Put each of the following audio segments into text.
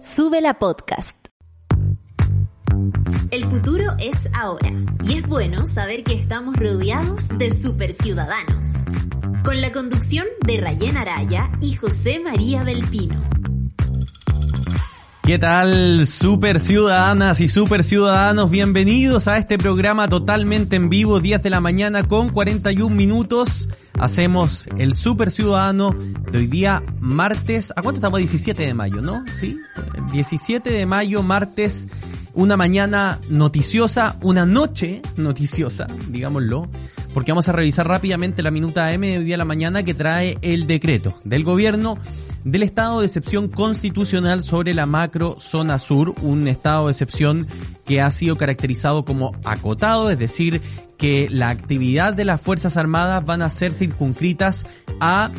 Sube la podcast. El futuro es ahora y es bueno saber que estamos rodeados de superciudadanos. Con la conducción de Rayen Araya y José María Belpino. ¿Qué tal, super ciudadanas y super ciudadanos? Bienvenidos a este programa totalmente en vivo, 10 de la mañana con 41 minutos. Hacemos el super ciudadano de hoy día, martes. ¿A cuánto estamos? 17 de mayo, ¿no? Sí, 17 de mayo, martes. Una mañana noticiosa, una noche noticiosa, digámoslo, porque vamos a revisar rápidamente la minuta M de hoy día a la mañana que trae el decreto del gobierno del estado de excepción constitucional sobre la macro zona sur, un estado de excepción que ha sido caracterizado como acotado, es decir, que la actividad de las Fuerzas Armadas van a ser circunscritas a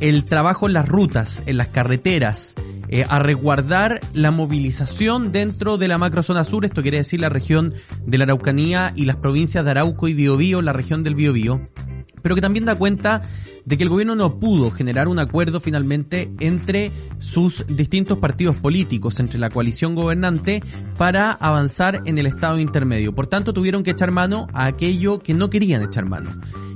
el trabajo en las rutas, en las carreteras, eh, a resguardar la movilización dentro de la macrozona sur, esto quiere decir la región de la Araucanía y las provincias de Arauco y Biobío, la región del Biobío pero que también da cuenta de que el gobierno no pudo generar un acuerdo finalmente entre sus distintos partidos políticos, entre la coalición gobernante, para avanzar en el estado intermedio. Por tanto, tuvieron que echar mano a aquello que no querían echar mano.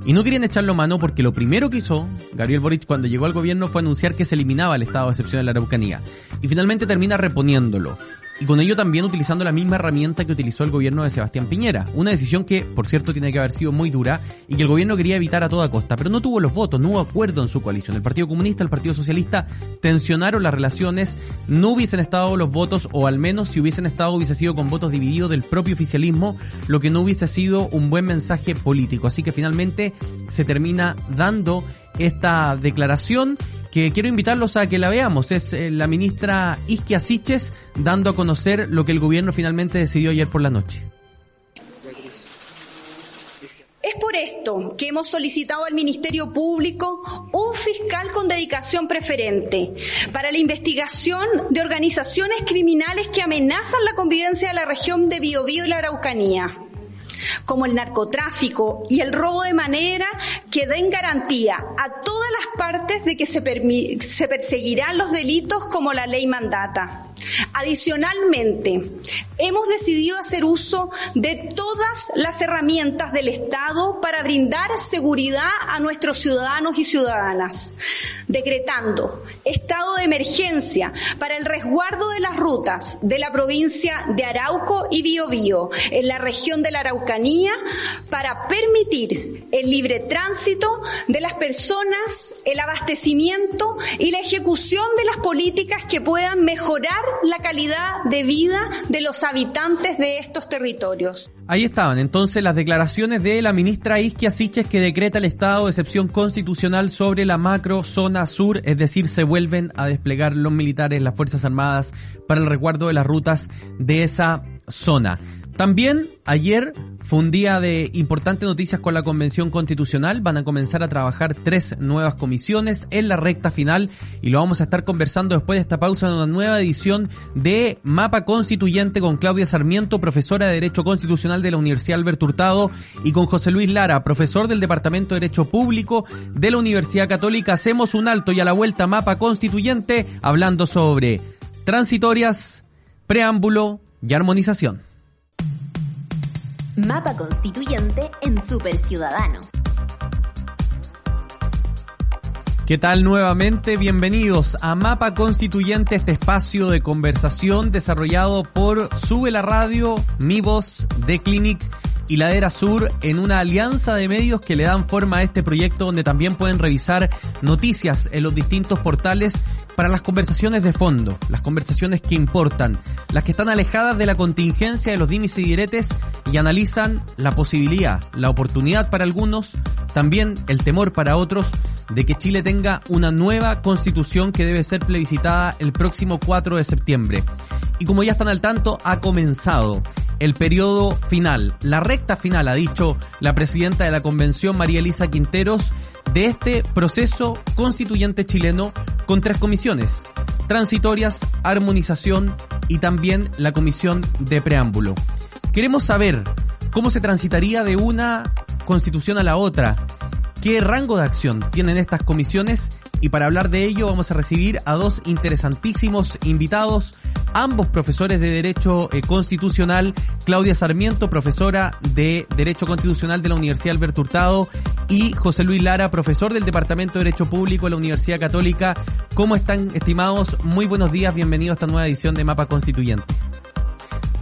Y no querían echarlo mano porque lo primero que hizo Gabriel Boric cuando llegó al gobierno fue anunciar que se eliminaba el estado de excepción de la Araucanía. Y finalmente termina reponiéndolo y con ello también utilizando la misma herramienta que utilizó el gobierno de Sebastián Piñera. Una decisión que, por cierto, tiene que haber sido muy dura y que el gobierno quería evitar a toda costa, pero no tuvo los votos, no hubo acuerdo en su coalición. El Partido Comunista, el Partido Socialista tensionaron las relaciones, no hubiesen estado los votos, o al menos si hubiesen estado hubiese sido con votos divididos del propio oficialismo, lo que no hubiese sido un buen mensaje político. Así que finalmente se termina dando esta declaración que quiero invitarlos a que la veamos. Es eh, la ministra Isquia Siches dando a conocer lo que el gobierno finalmente decidió ayer por la noche. Es por esto que hemos solicitado al Ministerio Público un fiscal con dedicación preferente para la investigación de organizaciones criminales que amenazan la convivencia de la región de Biobío y la Araucanía como el narcotráfico y el robo de manera que den garantía a todas las partes de que se, se perseguirán los delitos como la ley mandata. Adicionalmente, hemos decidido hacer uso de todas las herramientas del Estado para brindar seguridad a nuestros ciudadanos y ciudadanas, decretando estado de emergencia para el resguardo de las rutas de la provincia de Arauco y Biobío en la región de la Araucanía para permitir el libre tránsito de las personas, el abastecimiento y la ejecución de las políticas que puedan mejorar la calidad de vida de los habitantes de estos territorios. Ahí estaban entonces las declaraciones de la ministra Isquia Siches que decreta el estado de excepción constitucional sobre la macro zona sur, es decir, se vuelven a desplegar los militares, las Fuerzas Armadas para el resguardo de las rutas de esa zona. También ayer fue un día de importantes noticias con la Convención Constitucional. Van a comenzar a trabajar tres nuevas comisiones en la recta final y lo vamos a estar conversando después de esta pausa en una nueva edición de Mapa Constituyente con Claudia Sarmiento, profesora de Derecho Constitucional de la Universidad Albert Hurtado y con José Luis Lara, profesor del Departamento de Derecho Público de la Universidad Católica. Hacemos un alto y a la vuelta Mapa Constituyente hablando sobre transitorias, preámbulo y armonización. Mapa Constituyente en Super Ciudadanos. ¿Qué tal nuevamente? Bienvenidos a Mapa Constituyente, este espacio de conversación desarrollado por Sube la Radio, Mi Voz, The Clinic y Ladera Sur en una alianza de medios que le dan forma a este proyecto donde también pueden revisar noticias en los distintos portales para las conversaciones de fondo, las conversaciones que importan, las que están alejadas de la contingencia de los dimes y diretes y analizan la posibilidad, la oportunidad para algunos, también el temor para otros de que Chile tenga una nueva constitución que debe ser plebiscitada el próximo 4 de septiembre. Y como ya están al tanto, ha comenzado el periodo final, la recta final, ha dicho la presidenta de la convención, María Elisa Quinteros, de este proceso constituyente chileno con tres comisiones, transitorias, armonización y también la comisión de preámbulo. Queremos saber cómo se transitaría de una constitución a la otra, qué rango de acción tienen estas comisiones y para hablar de ello vamos a recibir a dos interesantísimos invitados, ambos profesores de Derecho eh, Constitucional, Claudia Sarmiento, profesora de Derecho Constitucional de la Universidad Alberto Hurtado y José Luis Lara, profesor del Departamento de Derecho Público de la Universidad Católica. ¿Cómo están, estimados? Muy buenos días, bienvenidos a esta nueva edición de Mapa Constituyente.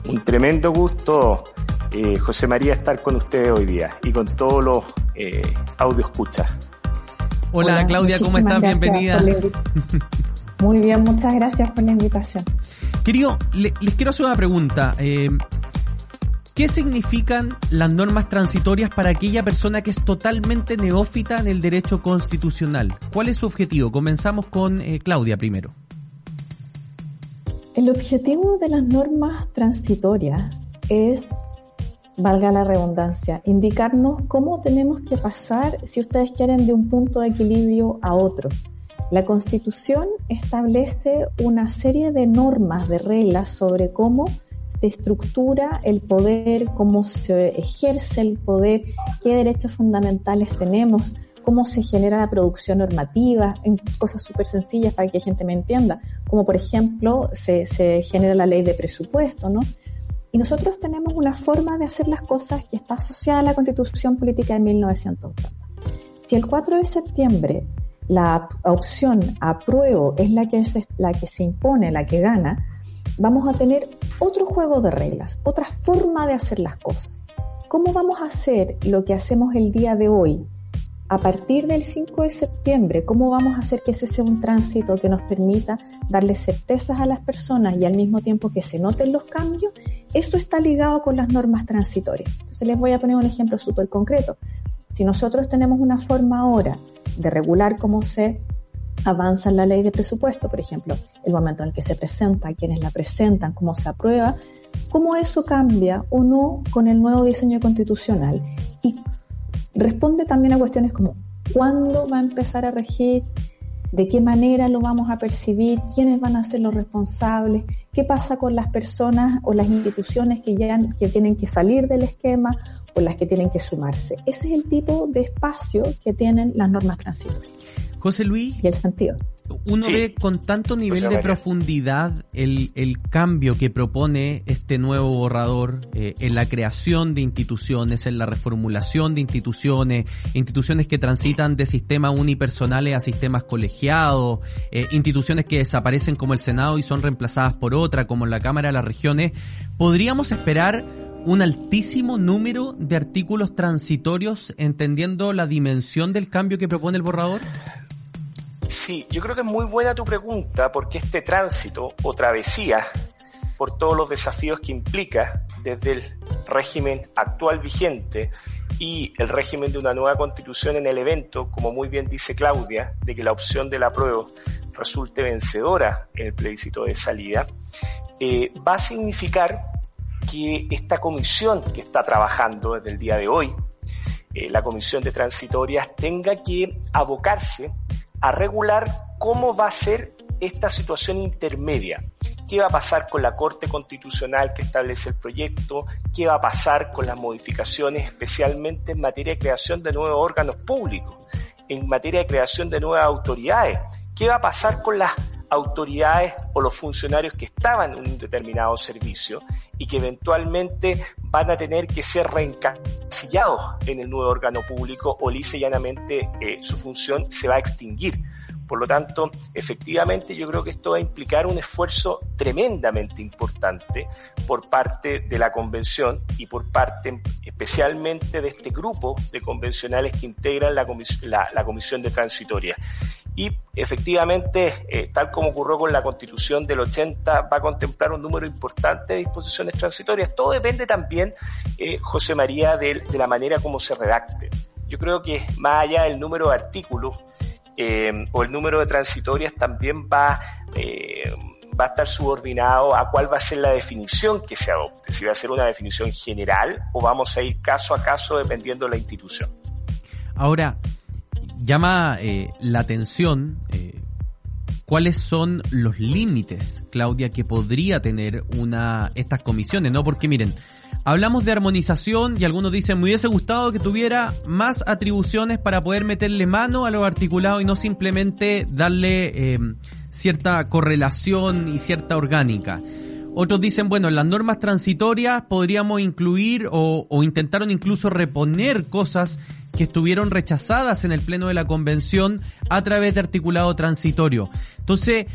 Un tremendo gusto eh, José María, estar con ustedes hoy día y con todos los eh, audio escuchas. Hola, Claudia, ¿cómo estás? Bienvenida. Muy bien, muchas gracias por la invitación. Querido, les quiero hacer una pregunta. Eh, ¿Qué significan las normas transitorias para aquella persona que es totalmente neófita en el derecho constitucional? ¿Cuál es su objetivo? Comenzamos con eh, Claudia primero. El objetivo de las normas transitorias es valga la redundancia, indicarnos cómo tenemos que pasar, si ustedes quieren, de un punto de equilibrio a otro. La Constitución establece una serie de normas, de reglas sobre cómo se estructura el poder, cómo se ejerce el poder, qué derechos fundamentales tenemos, cómo se genera la producción normativa, en cosas súper sencillas para que la gente me entienda, como por ejemplo se, se genera la ley de presupuesto, ¿no? Y nosotros tenemos una forma de hacer las cosas que está asociada a la Constitución Política de 1980. Si el 4 de septiembre la opción apruebo es la que, se, la que se impone, la que gana, vamos a tener otro juego de reglas, otra forma de hacer las cosas. ¿Cómo vamos a hacer lo que hacemos el día de hoy? A partir del 5 de septiembre, ¿cómo vamos a hacer que ese sea un tránsito que nos permita darle certezas a las personas y al mismo tiempo que se noten los cambios esto está ligado con las normas transitorias. Entonces les voy a poner un ejemplo súper concreto. Si nosotros tenemos una forma ahora de regular cómo se avanza en la ley de presupuesto, por ejemplo, el momento en el que se presenta, quienes la presentan, cómo se aprueba, cómo eso cambia o no con el nuevo diseño constitucional. Y responde también a cuestiones como cuándo va a empezar a regir, de qué manera lo vamos a percibir, quiénes van a ser los responsables, qué pasa con las personas o las instituciones que, llegan, que tienen que salir del esquema o las que tienen que sumarse. Ese es el tipo de espacio que tienen las normas transitorias. José Luis. Y el sentido uno ve con tanto nivel de profundidad el, el, cambio que propone este nuevo borrador eh, en la creación de instituciones, en la reformulación de instituciones, instituciones que transitan de sistemas unipersonales a sistemas colegiados, eh, instituciones que desaparecen como el Senado y son reemplazadas por otra, como la Cámara de las Regiones. ¿Podríamos esperar un altísimo número de artículos transitorios entendiendo la dimensión del cambio que propone el borrador? Sí, yo creo que es muy buena tu pregunta porque este tránsito o travesía por todos los desafíos que implica desde el régimen actual vigente y el régimen de una nueva constitución en el evento, como muy bien dice Claudia, de que la opción del apruebo resulte vencedora en el plebiscito de salida, eh, va a significar que esta comisión que está trabajando desde el día de hoy, eh, la comisión de transitorias, tenga que abocarse a regular cómo va a ser esta situación intermedia. ¿Qué va a pasar con la Corte Constitucional que establece el proyecto? ¿Qué va a pasar con las modificaciones especialmente en materia de creación de nuevos órganos públicos? En materia de creación de nuevas autoridades. ¿Qué va a pasar con las autoridades o los funcionarios que estaban en un determinado servicio y que eventualmente van a tener que ser reencasillados en el nuevo órgano público o lisa llanamente eh, su función se va a extinguir. Por lo tanto, efectivamente yo creo que esto va a implicar un esfuerzo tremendamente importante por parte de la convención y por parte especialmente de este grupo de convencionales que integran la, la comisión de transitoria y efectivamente, eh, tal como ocurrió con la constitución del 80, va a contemplar un número importante de disposiciones transitorias. Todo depende también, eh, José María, de, la manera como se redacte. Yo creo que más allá del número de artículos eh, o el número de transitorias, también va, va a estar subordinado a cuál va a ser la definición que se adopte. Si va a ser una definición general o vamos a ir caso a caso dependiendo de la institución. Ahora, llama eh, la atención eh, cuáles son los límites, Claudia, que podría tener una estas comisiones, ¿no? Porque miren, hablamos de armonización y algunos dicen, me hubiese gustado que tuviera más atribuciones para poder meterle mano a lo articulado y no simplemente darle eh, cierta correlación y cierta orgánica. Otros dicen, bueno, en las normas transitorias podríamos incluir o, o intentaron incluso reponer cosas que estuvieron rechazadas en el Pleno de la Convención a través de articulado transitorio. Entonces,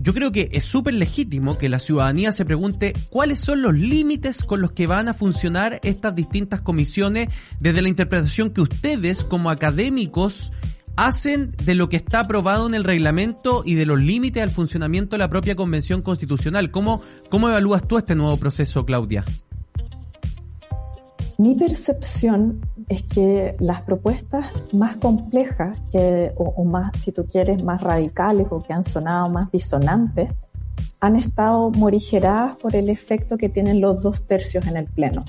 yo creo que es súper legítimo que la ciudadanía se pregunte cuáles son los límites con los que van a funcionar estas distintas comisiones desde la interpretación que ustedes como académicos hacen de lo que está aprobado en el reglamento y de los límites al funcionamiento de la propia Convención Constitucional. ¿Cómo, cómo evalúas tú este nuevo proceso, Claudia? Mi percepción es que las propuestas más complejas que, o, más, si tú quieres, más radicales o que han sonado más disonantes, han estado morigeradas por el efecto que tienen los dos tercios en el Pleno.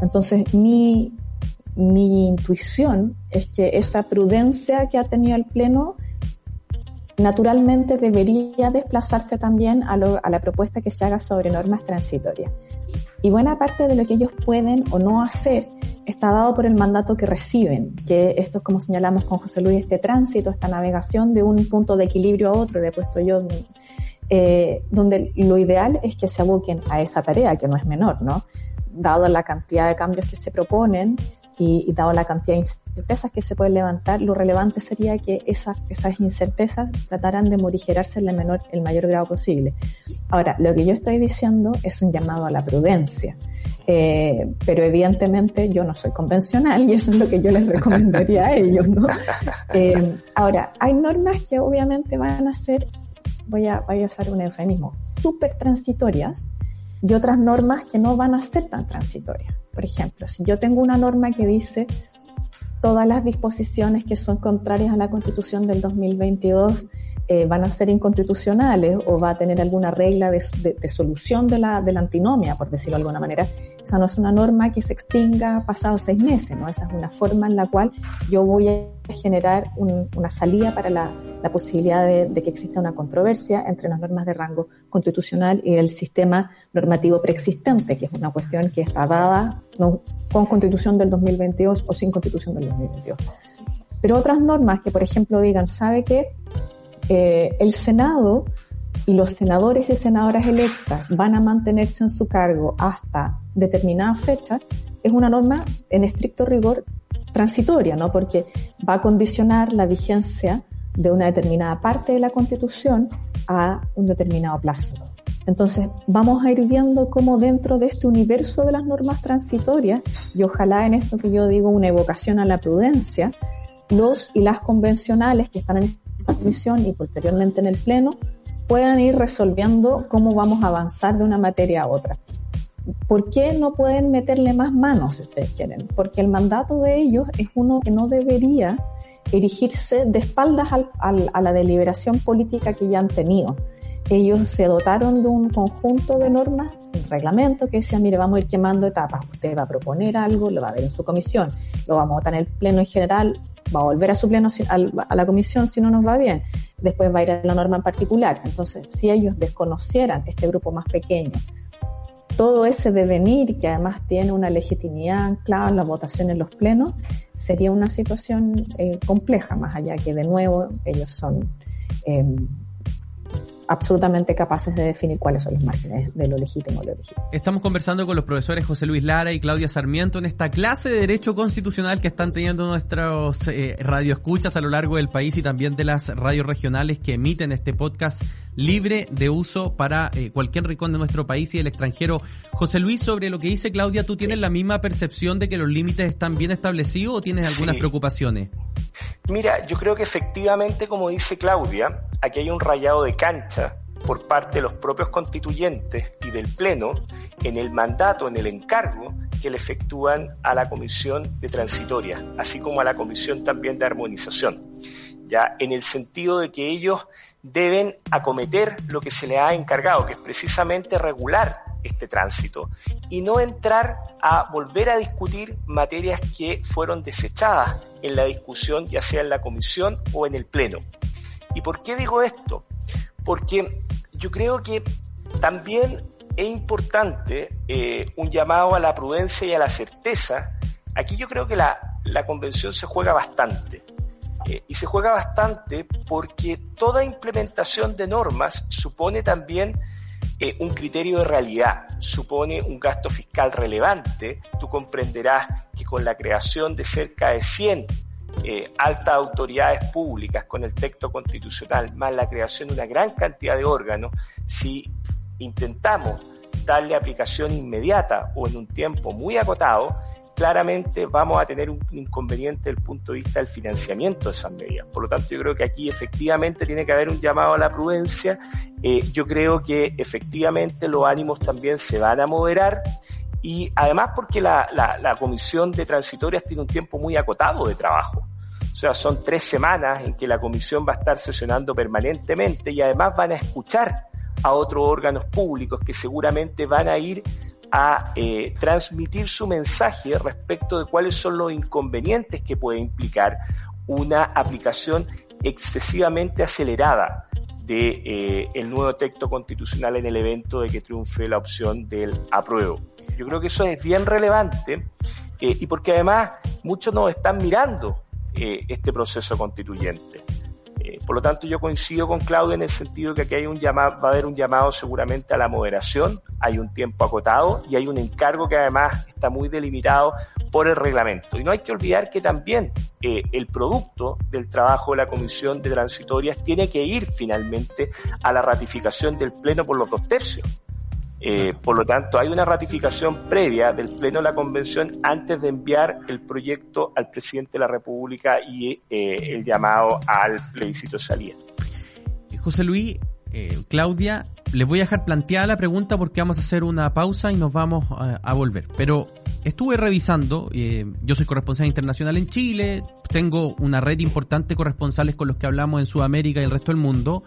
Entonces, mi, mi intuición es que esa prudencia que ha tenido el Pleno naturalmente debería desplazarse también a, la propuesta que se haga sobre normas transitorias. Y buena parte de lo que ellos pueden o no hacer está dado por el mandato que reciben, que esto es como señalamos con José Luis, este tránsito, esta navegación de un punto de equilibrio a otro, le he puesto yo, eh, donde lo ideal es que se aboquen a esa tarea, que no es menor, ¿no? Dado la cantidad de cambios que se proponen, y, dado la cantidad de incertezas que se pueden levantar, lo relevante sería que esas, esas incertezas trataran de morigerarse en el, menor, el mayor grado posible. Ahora, lo que yo estoy diciendo es un llamado a la prudencia. Eh, pero evidentemente yo no soy convencional y eso es lo que yo les recomendaría a ellos, ¿no? Eh, ahora, hay normas que obviamente van a ser, voy a, voy a usar un eufemismo, súper transitorias y otras normas que no van a ser tan transitorias. Por ejemplo, si yo tengo una norma que dice todas las disposiciones que son contrarias a la Constitución del 2022 eh, van a ser inconstitucionales o va a tener alguna regla de, solución de la, de la antinomia, por decirlo de alguna manera, esa no es una norma que se extinga pasados seis meses, ¿no? Esa es una forma en la cual yo voy a generar una salida para la, posibilidad de, que exista una controversia entre las normas de rango constitucional y el sistema normativo preexistente, que es una cuestión que está dada ¿no? con constitución del 2022 o sin constitución del 2022. Pero otras normas que, por ejemplo, digan, ¿sabe qué? Eh, el Senado y los senadores y senadoras electas van a mantenerse en su cargo hasta determinada fecha, es una norma en estricto rigor transitoria, ¿no? Porque va a condicionar la vigencia de una determinada parte de la Constitución a un determinado plazo. Entonces, vamos a ir viendo cómo dentro de este universo de las normas transitorias, y ojalá en esto que yo digo una evocación a la prudencia, los y las convencionales que están en esta comisión y posteriormente en el Pleno puedan ir resolviendo cómo vamos a avanzar de una materia a otra. ¿Por qué no pueden meterle más manos si ustedes quieren? Porque el mandato de ellos es uno que no debería erigirse de espaldas a la deliberación política que ya han tenido. Ellos se dotaron de un conjunto de normas, un reglamento que decía, mire, vamos a ir quemando etapas. Usted va a proponer algo, lo va a ver en su comisión, lo vamos a votar en el pleno en general, va a volver a su pleno a la comisión si no nos va bien. Después va a ir a la norma en particular. Entonces, si ellos desconocieran este grupo más pequeño, todo ese devenir que además tiene una legitimidad anclada en la votación en los plenos, sería una situación eh, compleja, más allá que de nuevo ellos son, eh, absolutamente capaces de definir cuáles son los márgenes de lo legítimo y lo legítimo. Estamos conversando con los profesores José Luis Lara y Claudia Sarmiento en esta clase de Derecho Constitucional que están teniendo nuestros eh, radioescuchas a lo largo del país y también de las radios regionales que emiten este podcast libre de uso para eh, cualquier rincón de nuestro país y del extranjero. José Luis, sobre lo que dice Claudia, ¿tú tienes la misma percepción de que los límites están bien establecidos o tienes algunas preocupaciones? Mira, yo creo que efectivamente, como dice Claudia, aquí hay un rayado de cancha por parte de los propios constituyentes y del Pleno en el mandato, en el encargo que le efectúan a la Comisión de Transitoria, así como a la Comisión también de Armonización. Ya, en el sentido de que ellos deben acometer lo que se les ha encargado, que es precisamente regular este tránsito y no entrar a volver a discutir materias que fueron desechadas en la discusión, ya sea en la comisión o en el pleno. ¿Y por qué digo esto? Porque yo creo que también es importante eh, un llamado a la prudencia y a la certeza. Aquí yo creo que la, la convención se juega bastante. Eh, y se juega bastante porque toda implementación de normas supone también eh, un criterio de realidad, supone un gasto fiscal relevante. Tú comprenderás que con la creación de cerca de 100 eh, altas autoridades públicas, con el texto constitucional, más la creación de una gran cantidad de órganos, si intentamos darle aplicación inmediata o en un tiempo muy acotado, claramente vamos a tener un inconveniente desde el punto de vista del financiamiento de esas medidas. Por lo tanto, yo creo que aquí efectivamente tiene que haber un llamado a la prudencia. Eh, yo creo que efectivamente los ánimos también se van a moderar y además porque la, comisión de transitorias tiene un tiempo muy acotado de trabajo. O sea, son tres semanas en que la comisión va a estar sesionando permanentemente y además van a escuchar a otros órganos públicos que seguramente van a ir a eh, transmitir su mensaje respecto de cuáles son los inconvenientes que puede implicar una aplicación excesivamente acelerada de eh, el nuevo texto constitucional en el evento de que triunfe la opción del apruebo. Yo creo que eso es bien relevante eh, y porque además muchos nos están mirando este proceso constituyente. Eh, por lo tanto, yo coincido con Claudia en el sentido de que aquí hay un llamado, va a haber un llamado seguramente a la moderación, hay un tiempo acotado y hay un encargo que además está muy delimitado por el reglamento. Y no hay que olvidar que también eh, el producto del trabajo de la Comisión de Transitorias tiene que ir finalmente a la ratificación del Pleno por los dos tercios. Eh, por lo tanto, hay una ratificación previa del Pleno de la Convención antes de enviar el proyecto al presidente de la República y eh, el llamado al plebiscito salida. José Luis, eh, Claudia, les voy a dejar planteada la pregunta porque vamos a hacer una pausa y nos vamos a, volver. Pero estuve revisando, yo soy corresponsal internacional en Chile, tengo una red importante de corresponsales con los que hablamos en Sudamérica y el resto del mundo.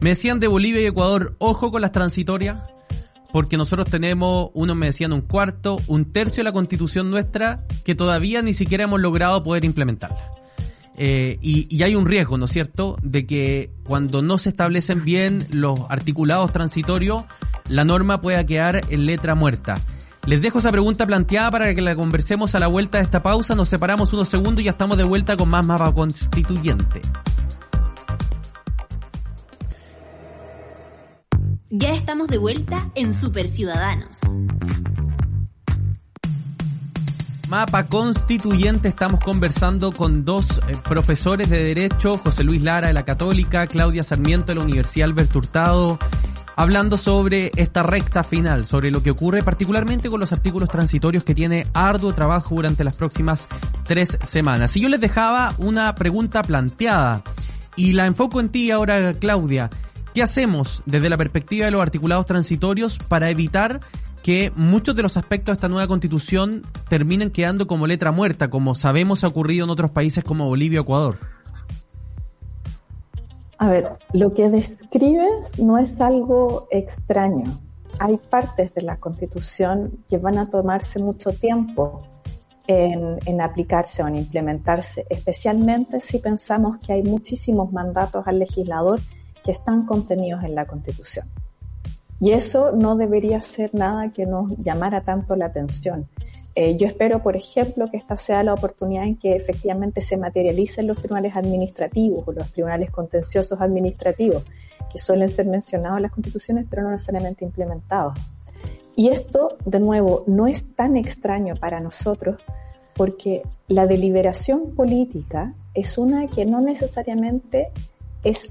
Me decían de Bolivia y Ecuador, ojo con las transitorias, porque nosotros tenemos, unos me decían un cuarto, un tercio de la constitución nuestra que todavía ni siquiera hemos logrado poder implementarla. Eh, y, hay un riesgo, ¿no es cierto?, de que cuando no se establecen bien los articulados transitorios, la norma pueda quedar en letra muerta. Les dejo esa pregunta planteada para que la conversemos a la vuelta de esta pausa. Nos separamos unos segundos y ya estamos de vuelta con más mapa constituyente. Ya estamos de vuelta en Super Ciudadanos. Mapa Constituyente, estamos conversando con dos eh, profesores de Derecho, José Luis Lara de la Católica, Claudia Sarmiento de la Universidad Alberto Hurtado, hablando sobre esta recta final, sobre lo que ocurre particularmente con los artículos transitorios que tiene arduo trabajo durante las próximas tres semanas. Y yo les dejaba una pregunta planteada y la enfoco en ti ahora, Claudia. ¿Qué hacemos desde la perspectiva de los articulados transitorios para evitar que muchos de los aspectos de esta nueva constitución terminen quedando como letra muerta, como sabemos ha ocurrido en otros países como Bolivia o Ecuador? A ver, lo que describes no es algo extraño. Hay partes de la constitución que van a tomarse mucho tiempo en, en, aplicarse o en implementarse, especialmente si pensamos que hay muchísimos mandatos al legislador que están contenidos en la Constitución. Y eso no debería ser nada que nos llamara tanto la atención. Eh, yo espero, por ejemplo, que esta sea la oportunidad en que efectivamente se materialicen los tribunales administrativos o los tribunales contenciosos administrativos, que suelen ser mencionados en las constituciones, pero no necesariamente implementados. Y esto, de nuevo, no es tan extraño para nosotros porque la deliberación política es una que no necesariamente es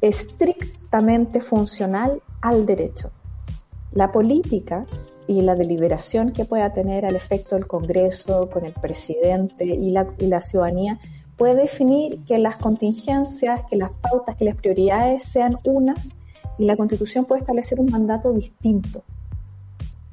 estrictamente funcional al derecho. La política y la deliberación que pueda tener al efecto del Congreso, con el presidente y la, y la ciudadanía, puede definir que las contingencias, que las pautas, que las prioridades sean unas y la Constitución puede establecer un mandato distinto.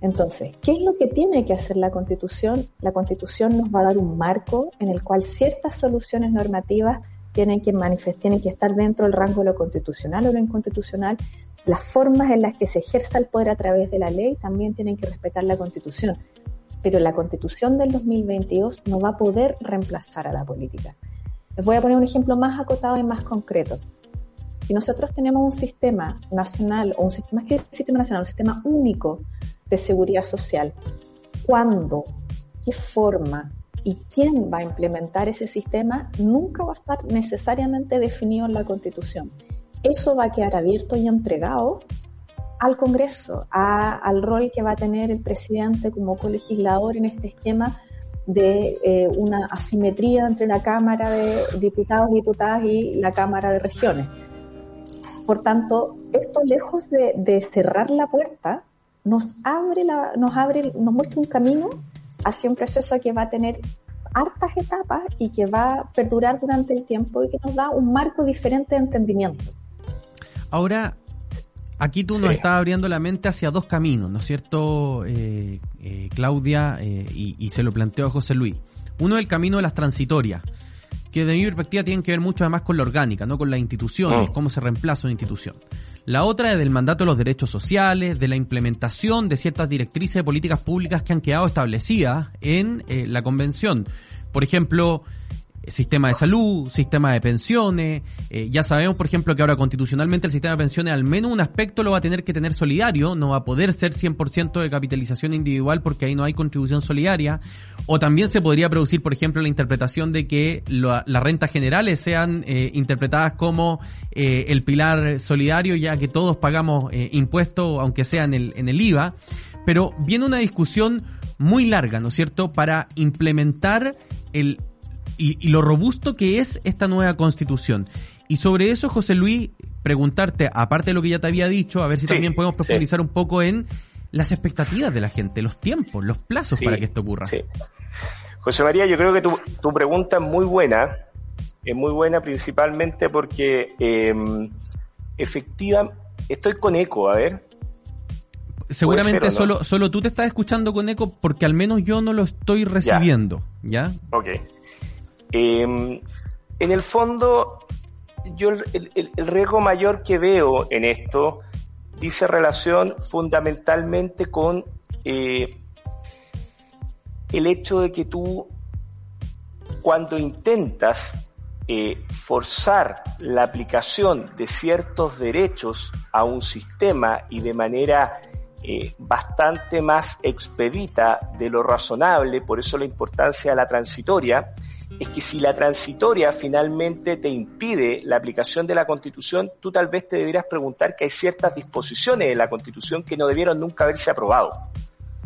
Entonces, ¿qué es lo que tiene que hacer la Constitución? La Constitución nos va a dar un marco en el cual ciertas soluciones normativas tienen que manifestar, tienen que estar dentro del rango de lo constitucional o lo inconstitucional. Las formas en las que se ejerza el poder a través de la ley también tienen que respetar la Constitución. Pero la Constitución del 2022 no va a poder reemplazar a la política. Les voy a poner un ejemplo más acotado y más concreto. Si nosotros tenemos un sistema nacional, o un sistema, más que sistema nacional, un sistema único de seguridad social, ¿cuándo? ¿Qué forma? ¿Y quién va a implementar ese sistema? Nunca va a estar necesariamente definido en la Constitución. Eso va a quedar abierto y entregado al Congreso, al rol que va a tener el presidente como colegislador en este esquema de eh, una asimetría entre la Cámara de Diputados y Diputadas y la Cámara de Regiones. Por tanto, esto lejos de, de cerrar la puerta, nos abre, la, nos abre, nos muestra un camino hacia un proceso que va a tener hartas etapas y que va a perdurar durante el tiempo y que nos da un marco diferente de entendimiento. Ahora, aquí tú nos estás abriendo la mente hacia dos caminos, ¿no es cierto, eh, eh, Claudia? Eh, y, se lo planteó a José Luis. Uno es el camino de las transitorias, que de mi perspectiva tienen que ver mucho además con la orgánica, no con las instituciones, mm. cómo se reemplaza una institución. La otra es del mandato de los derechos sociales, de la implementación de ciertas directrices de políticas públicas que han quedado establecidas en eh, la convención. Por ejemplo, sistema de salud, sistema de pensiones. Eh, ya sabemos, por ejemplo, que ahora constitucionalmente el sistema de pensiones al menos un aspecto lo va a tener que tener solidario, no va a poder ser 100% de capitalización individual porque ahí no hay contribución solidaria. O también se podría producir, por ejemplo, la interpretación de que las rentas generales sean eh, interpretadas como eh, el pilar solidario, ya que todos pagamos impuestos, aunque sea el, en el IVA. Pero viene una discusión muy larga, ¿no es cierto?, para implementar el y, lo robusto que es esta nueva constitución. Y sobre eso, José Luis, preguntarte, aparte de lo que ya te había dicho, a ver si también podemos profundizar un poco en las expectativas de la gente, los tiempos, los plazos para que esto ocurra. José María, yo creo que tu, tu, pregunta es muy buena, es muy buena principalmente porque eh, efectiva, estoy con eco, a ver. Seguramente solo, solo tú te estás escuchando con eco porque al menos yo no lo estoy recibiendo, ¿ya? ¿ya? Ok. Em, en el fondo, yo el, riesgo mayor que veo en esto dice relación fundamentalmente con eh, el hecho de que tú, cuando intentas eh, forzar la aplicación de ciertos derechos a un sistema y de manera eh, bastante más expedita de lo razonable, por eso la importancia de la transitoria, es que si la transitoria finalmente te impide la aplicación de la Constitución, tú tal vez te deberías preguntar que hay ciertas disposiciones de la Constitución que no debieron nunca haberse aprobado.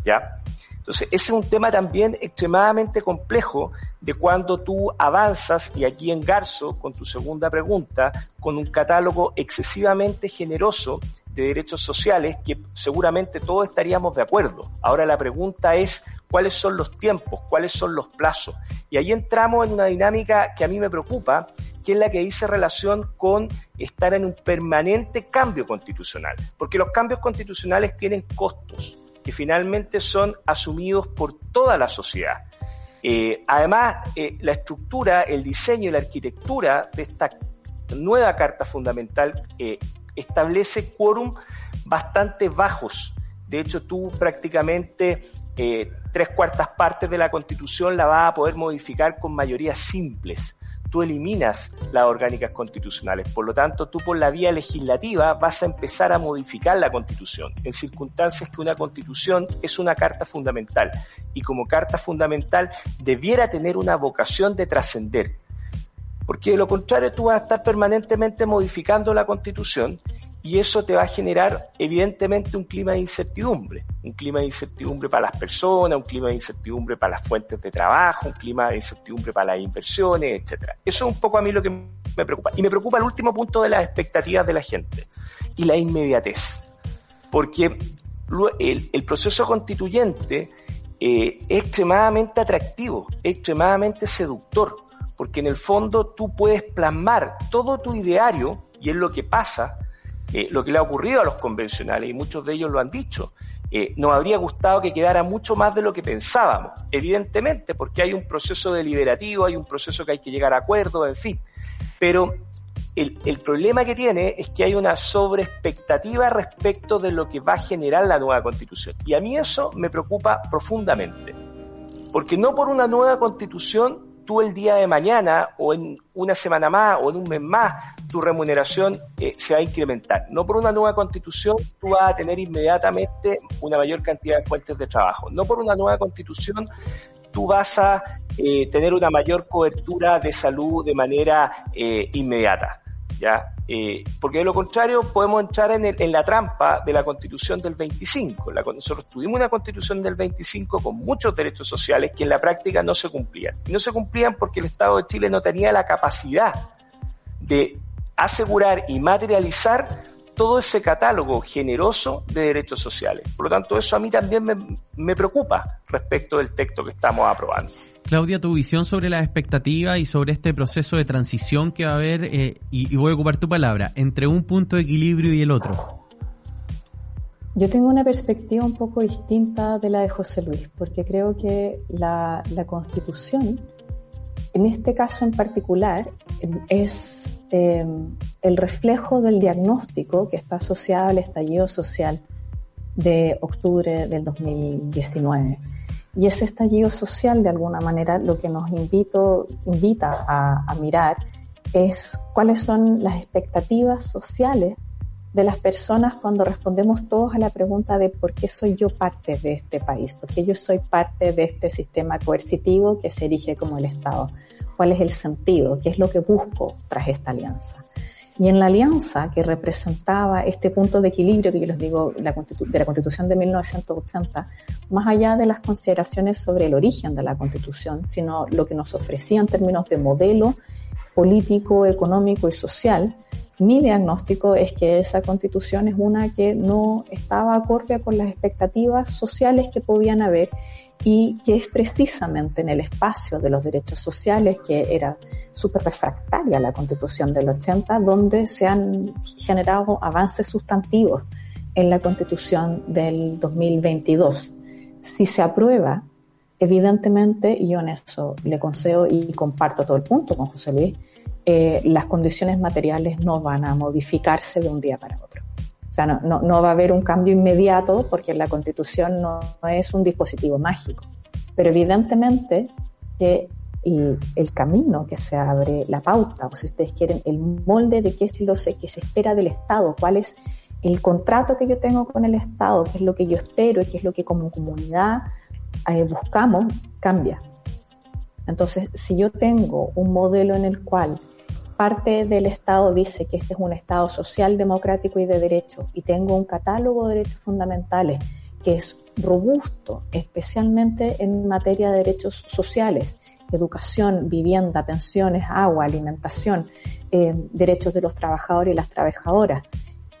¿Ya? Entonces, ese es un tema también extremadamente complejo de cuando tú avanzas, y aquí en Garzo, con tu segunda pregunta, con un catálogo excesivamente generoso de derechos sociales que seguramente todos estaríamos de acuerdo. Ahora la pregunta es cuáles son los tiempos, cuáles son los plazos. Y ahí entramos en una dinámica que a mí me preocupa, que es la que dice relación con estar en un permanente cambio constitucional, porque los cambios constitucionales tienen costos que finalmente son asumidos por toda la sociedad. Eh, además, eh, la estructura, el diseño y la arquitectura de esta nueva Carta Fundamental eh, establece quórum bastante bajos. De hecho, tú prácticamente tres cuartas partes de la Constitución la va a poder modificar con mayorías simples. Tú eliminas las orgánicas constitucionales. Por lo tanto, tú por la vía legislativa vas a empezar a modificar la Constitución en circunstancias que una Constitución es una carta fundamental y como carta fundamental debiera tener una vocación de trascender. Porque de lo contrario tú vas a estar permanentemente modificando la Constitución y eso te va a generar evidentemente un clima de incertidumbre, un clima de incertidumbre para las personas, un clima de incertidumbre para las fuentes de trabajo, un clima de incertidumbre para las inversiones, etcétera. Eso es un poco a mí lo que me preocupa. Y me preocupa el último punto de las expectativas de la gente y la inmediatez. Porque el, proceso constituyente eh, es extremadamente atractivo, es extremadamente seductor, porque en el fondo tú puedes plasmar todo tu ideario, y es lo que pasa, eh, lo que le ha ocurrido a los convencionales, y muchos de ellos lo han dicho. Eh, nos habría gustado que quedara mucho más de lo que pensábamos, evidentemente, porque hay un proceso deliberativo, hay un proceso que hay que llegar a acuerdos, en fin. Pero el, el, problema que tiene es que hay una sobreexpectativa respecto de lo que va a generar la nueva constitución. Y a mí eso me preocupa profundamente. Porque no por una nueva constitución tú el día de mañana o en una semana más o en un mes más tu remuneración eh, se va a incrementar. No por una nueva constitución tú vas a tener inmediatamente una mayor cantidad de fuentes de trabajo. No por una nueva constitución tú vas a eh, tener una mayor cobertura de salud de manera eh, inmediata. ¿Ya? Eh, porque de lo contrario podemos entrar en, en, la trampa de la constitución del 25. La, nosotros tuvimos una constitución del 25 con muchos derechos sociales que en la práctica no se cumplían. Y no se cumplían porque el Estado de Chile no tenía la capacidad de asegurar y materializar todo ese catálogo generoso de derechos sociales. Por lo tanto, eso a mí también me, me preocupa respecto del texto que estamos aprobando. Claudia, tu visión sobre las expectativas y sobre este proceso de transición que va a haber, eh, y, voy a ocupar tu palabra, entre un punto de equilibrio y el otro. Yo tengo una perspectiva un poco distinta de la de José Luis, porque creo que la, constitución, en este caso en particular, es eh, el reflejo del diagnóstico que está asociado al estallido social de octubre del 2019 y ese estallido social, de alguna manera, lo que nos invito, invita a, mirar es cuáles son las expectativas sociales de las personas cuando respondemos todos a la pregunta de por qué soy yo parte de este país, por qué yo soy parte de este sistema coercitivo que se erige como el Estado, cuál es el sentido, qué es lo que busco tras esta alianza. Y en la alianza que representaba este punto de equilibrio que yo les digo de la Constitución de 1980, más allá de las consideraciones sobre el origen de la Constitución, sino lo que nos ofrecía en términos de modelo político, económico y social, mi diagnóstico es que esa constitución es una que no estaba acorde con las expectativas sociales que podían haber y que es precisamente en el espacio de los derechos sociales, que era súper refractaria la constitución del 80, donde se han generado avances sustantivos en la constitución del 2022. Si se aprueba, evidentemente, y yo en eso le concedo y comparto todo el punto con José Luis, eh, las condiciones materiales no van a modificarse de un día para otro. O sea, no, no, no va a haber un cambio inmediato porque la constitución no, es un dispositivo mágico. Pero evidentemente que y el camino que se abre, la pauta, o si ustedes quieren, el molde de qué es lo que se espera del Estado, cuál es el contrato que yo tengo con el Estado, qué es lo que yo espero y qué es lo que como comunidad eh, buscamos, cambia. Entonces, si yo tengo un modelo en el cual parte del Estado dice que este es un Estado social, democrático y de derecho, y tengo un catálogo de derechos fundamentales que es robusto, especialmente en materia de derechos sociales, educación, vivienda, pensiones, agua, alimentación, eh, derechos de los trabajadores y las trabajadoras.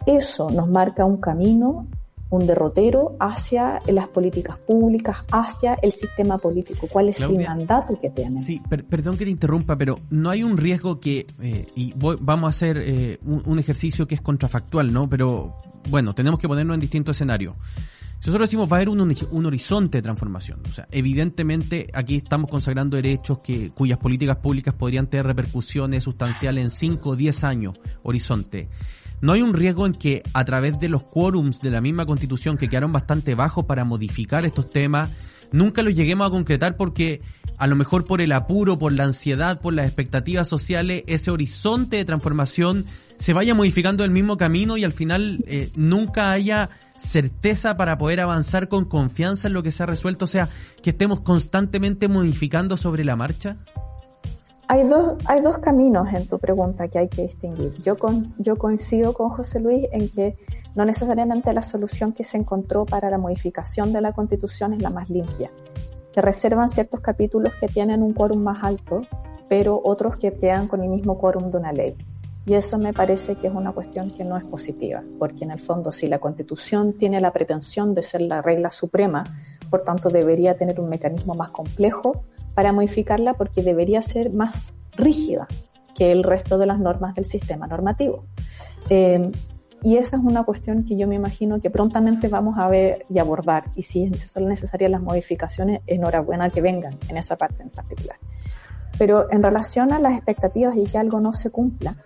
Eso nos marca un camino un derrotero hacia las políticas públicas, hacia el sistema político. ¿Cuál es el mandato que tiene? Sí, perdón que te interrumpa, pero no hay un riesgo que, eh, y vamos a hacer eh, un, ejercicio que es contrafactual, ¿no? Pero bueno, tenemos que ponernos en distintos escenarios. Si nosotros decimos va a haber un, un, horizonte de transformación, o sea, evidentemente aquí estamos consagrando derechos que, cuyas políticas públicas podrían tener repercusiones sustanciales en 5 o 10 años, horizonte. ¿No hay un riesgo en que a través de los quórums de la misma constitución que quedaron bastante bajos para modificar estos temas, nunca los lleguemos a concretar porque a lo mejor por el apuro, por la ansiedad, por las expectativas sociales, ese horizonte de transformación se vaya modificando el mismo camino y al final eh, nunca haya certeza para poder avanzar con confianza en lo que se ha resuelto? O sea, que estemos constantemente modificando sobre la marcha. Hay dos, hay dos caminos en tu pregunta que hay que distinguir. Yo, yo coincido con José Luis en que no necesariamente la solución que se encontró para la modificación de la Constitución es la más limpia. Se reservan ciertos capítulos que tienen un quórum más alto, pero otros que quedan con el mismo quórum de una ley. Y eso me parece que es una cuestión que no es positiva, porque en el fondo si la Constitución tiene la pretensión de ser la regla suprema, por tanto debería tener un mecanismo más complejo para modificarla porque debería ser más rígida que el resto de las normas del sistema normativo. Eh, y esa es una cuestión que yo me imagino que prontamente vamos a ver y abordar. Y si son necesarias las modificaciones, enhorabuena que vengan en esa parte en particular. Pero en relación a las expectativas y que algo no se cumpla,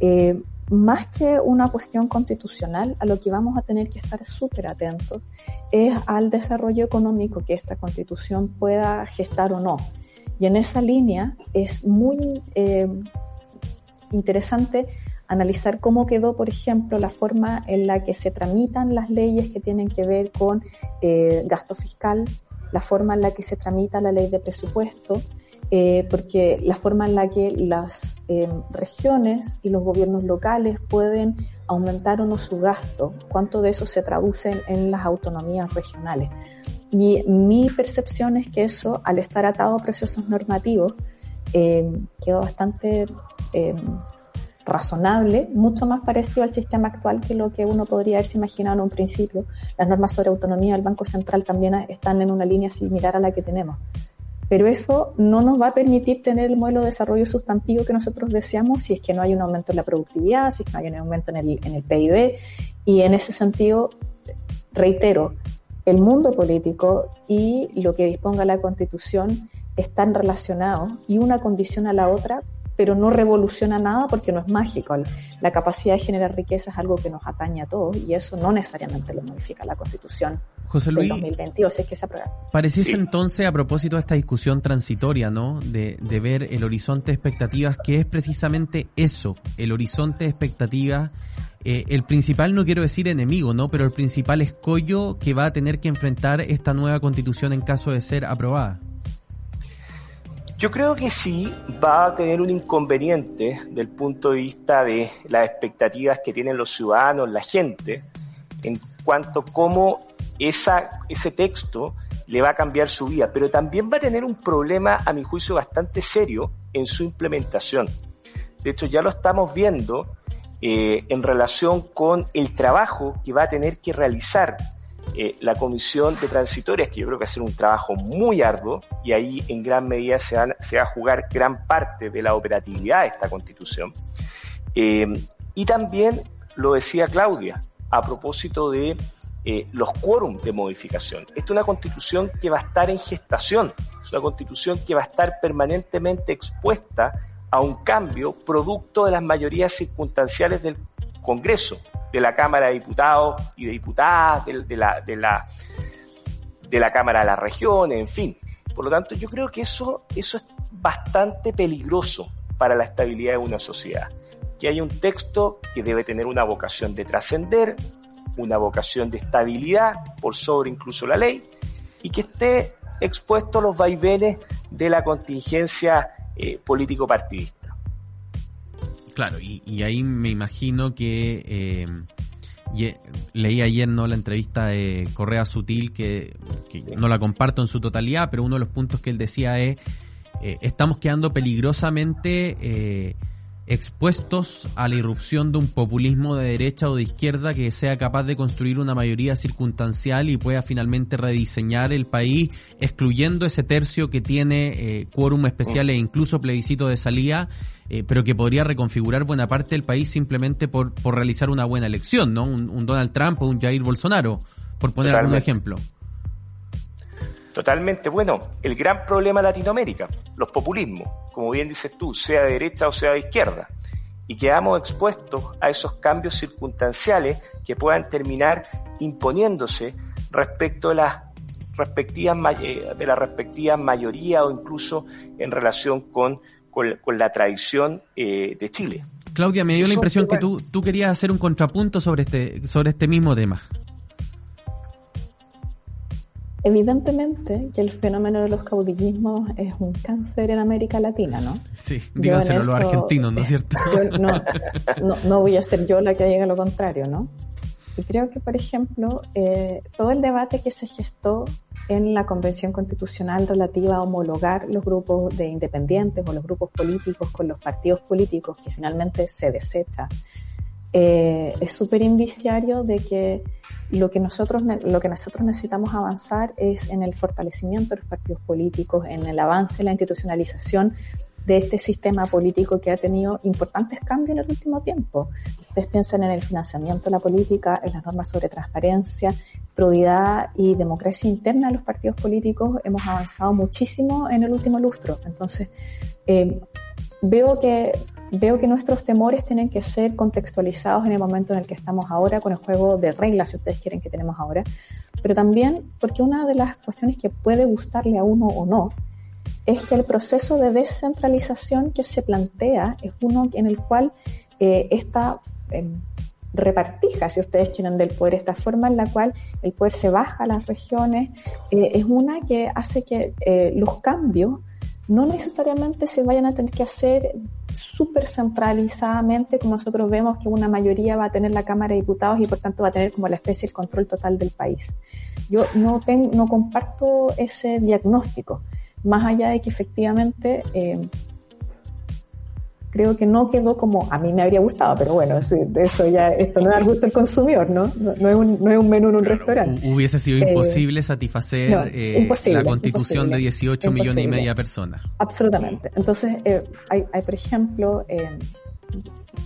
eh, más que una cuestión constitucional, a lo que vamos a tener que estar súper atentos es al desarrollo económico que esta constitución pueda gestar o no. Y en esa línea es muy eh, interesante analizar cómo quedó, por ejemplo, la forma en la que se tramitan las leyes que tienen que ver con eh, gasto fiscal, la forma en la que se tramita la ley de presupuesto, eh, porque la forma en la que las eh, regiones y los gobiernos locales pueden aumentar o no su gasto, cuánto de eso se traduce en las autonomías regionales. Y mi percepción es que eso, al estar atado a procesos normativos, eh, quedó bastante eh, razonable, mucho más parecido al sistema actual que lo que uno podría haberse imaginado en un principio. Las normas sobre autonomía del Banco Central también están en una línea similar a la que tenemos. Pero eso no nos va a permitir tener el modelo de desarrollo sustantivo que nosotros deseamos si es que no hay un aumento en la productividad, si es que no hay un aumento en el, en el PIB. Y en ese sentido, reitero, el mundo político y lo que disponga la Constitución están relacionados y una condiciona a la otra pero no revoluciona nada porque no es mágico. La capacidad de generar riqueza es algo que nos atañe a todos y eso no necesariamente lo modifica la Constitución. José Luis, del 2022, es que se aprueba. Pareciese entonces, a propósito de esta discusión transitoria, ¿no? De, de ver el horizonte de expectativas, que es precisamente eso, el horizonte de expectativas eh, el principal, no quiero decir enemigo, ¿no? Pero el principal escollo que va a tener que enfrentar esta nueva constitución en caso de ser aprobada. Yo creo que sí va a tener un inconveniente del punto de vista de las expectativas que tienen los ciudadanos, la gente, en cuanto a cómo esa, ese texto le va a cambiar su vida, pero también va a tener un problema, a mi juicio, bastante serio en su implementación. De hecho, ya lo estamos viendo eh, en relación con el trabajo que va a tener que realizar eh, la comisión de transitorias, que yo creo que va a ser un trabajo muy arduo, y ahí en gran medida se, va a jugar gran parte de la operatividad de esta constitución. Eh, y también lo decía Claudia, a propósito de eh, los quórum de modificación. Esta es una constitución que va a estar en gestación, es una constitución que va a estar permanentemente expuesta a un cambio producto de las mayorías circunstanciales del Congreso de la Cámara de Diputados y de Diputadas, de, la, de, la, de la Cámara de las Regiones, en fin. Por lo tanto, yo creo que eso, eso es bastante peligroso para la estabilidad de una sociedad. Que haya un texto que debe tener una vocación de trascender, una vocación de estabilidad por sobre incluso la ley, y que esté expuesto a los vaivenes de la contingencia eh, político-partidista. Claro, y, ahí me imagino que eh, leí ayer no la entrevista de Correa Sutil que, no la comparto en su totalidad, pero uno de los puntos que él decía es eh, estamos quedando peligrosamente eh, expuestos a la irrupción de un populismo de derecha o de izquierda que sea capaz de construir una mayoría circunstancial y pueda finalmente rediseñar el país, excluyendo ese tercio que tiene eh, quórum especial e incluso plebiscito de salida, eh, pero que podría reconfigurar buena parte del país simplemente por, por realizar una buena elección, ¿no? Un, Donald Trump o un Jair Bolsonaro, por poner algún ejemplo. Totalmente. Bueno, el gran problema de Latinoamérica, los populismos, como bien dices tú, sea de derecha o sea de izquierda, y quedamos expuestos a esos cambios circunstanciales que puedan terminar imponiéndose respecto de las respectivas de la respectiva mayoría o incluso en relación con, con, la tradición eh, de Chile. Claudia, me dio la impresión que tú, tú querías hacer un contrapunto sobre este, sobre este mismo tema. Evidentemente que el fenómeno de los caudillismos es un cáncer en América Latina, ¿no? Sí, díganselo a los argentinos, ¿no es cierto? no, no, voy a ser yo la que diga lo contrario, ¿no? Y creo que, por ejemplo, eh, todo el debate que se gestó en la Convención Constitucional relativa a homologar los grupos de independientes o los grupos políticos con los partidos políticos, que finalmente se desecha, eh, es súper indiciario de que lo que nosotros lo que nosotros necesitamos avanzar es en el fortalecimiento de los partidos políticos, en el avance en la institucionalización de este sistema político que ha tenido importantes cambios en el último tiempo. Si ustedes piensan en el financiamiento de la política, en las normas sobre transparencia, probidad y democracia interna de los partidos políticos, hemos avanzado muchísimo en el último lustro. Entonces, eh, veo que veo que nuestros temores tienen que ser contextualizados en el momento en el que estamos ahora, con el juego de reglas, si ustedes quieren, que tenemos ahora, pero también porque una de las cuestiones que puede gustarle a uno o no es que el proceso de descentralización que se plantea es uno en el cual eh, esta em, repartija, si ustedes quieren, del poder, esta forma en la cual el poder se baja a las regiones, eh, es una que hace que eh, los cambios no necesariamente se vayan a tener que hacer súper centralizadamente, como nosotros vemos que una mayoría va a tener la Cámara de Diputados y por tanto va a tener como la especie el control total del país. Yo no, tengo, no comparto ese diagnóstico, más allá de que efectivamente eh, creo que no quedó como a mí me habría gustado, pero bueno, eso ya, esto no es al gusto del consumidor, ¿no? No, es, un, no es un menú en un restaurante. Hubiese sido eh, imposible satisfacer eh, la constitución de 18 millones y media de personas. Absolutamente. Entonces, eh, hay, hay, por ejemplo,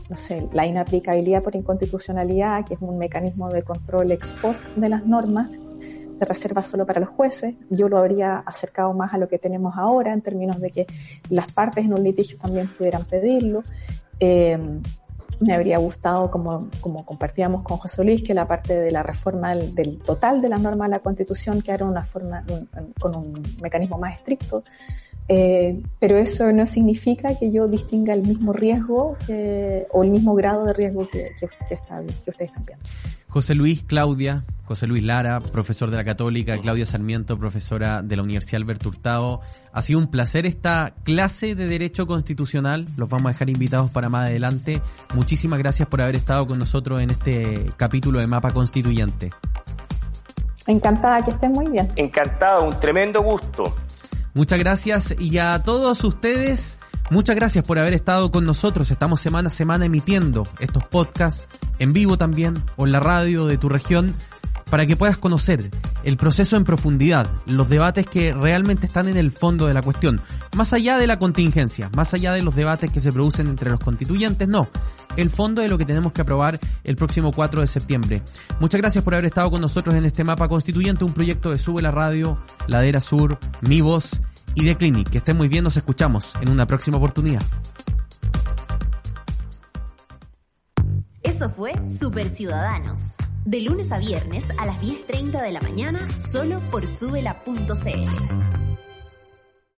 no sé, la inaplicabilidad por inconstitucionalidad, que es un mecanismo de control ex post de las normas, se reserva solo para los jueces. Yo lo habría acercado más a lo que tenemos ahora en términos de que las partes en un litigio también pudieran pedirlo. Eh, me habría gustado, como, como compartíamos con José Luis, que la parte de la reforma del, total de la norma de la Constitución que era una forma con un mecanismo más estricto. Eh, pero eso no significa que yo distinga el mismo riesgo o el mismo grado de riesgo que, que, que, que ustedes están viendo. José Luis, Claudia, José Luis Lara, profesor de la Católica, Claudia Sarmiento, profesora de la Universidad Alberto Hurtado. Ha sido un placer esta clase de Derecho Constitucional. Los vamos a dejar invitados para más adelante. Muchísimas gracias por haber estado con nosotros en este capítulo de Mapa Constituyente. Encantada, que estén muy bien. Encantado, un tremendo gusto. Muchas gracias y a todos ustedes Muchas gracias por haber estado con nosotros. Estamos semana a semana emitiendo estos podcasts en vivo también o en la radio de tu región para que puedas conocer el proceso en profundidad, los debates que realmente están en el fondo de la cuestión, más allá de la contingencia, más allá de los debates que se producen entre los constituyentes, no, el fondo de lo que tenemos que aprobar el próximo 4 de septiembre. Muchas gracias por haber estado con nosotros en este mapa constituyente, un proyecto de Sube la Radio, Ladera Sur, Mi Voz y de Clinic. Que estén muy bien, nos escuchamos en una próxima oportunidad. Eso fue Super Ciudadanos. De lunes a viernes a las 10.30 de la mañana, solo por subela.cl.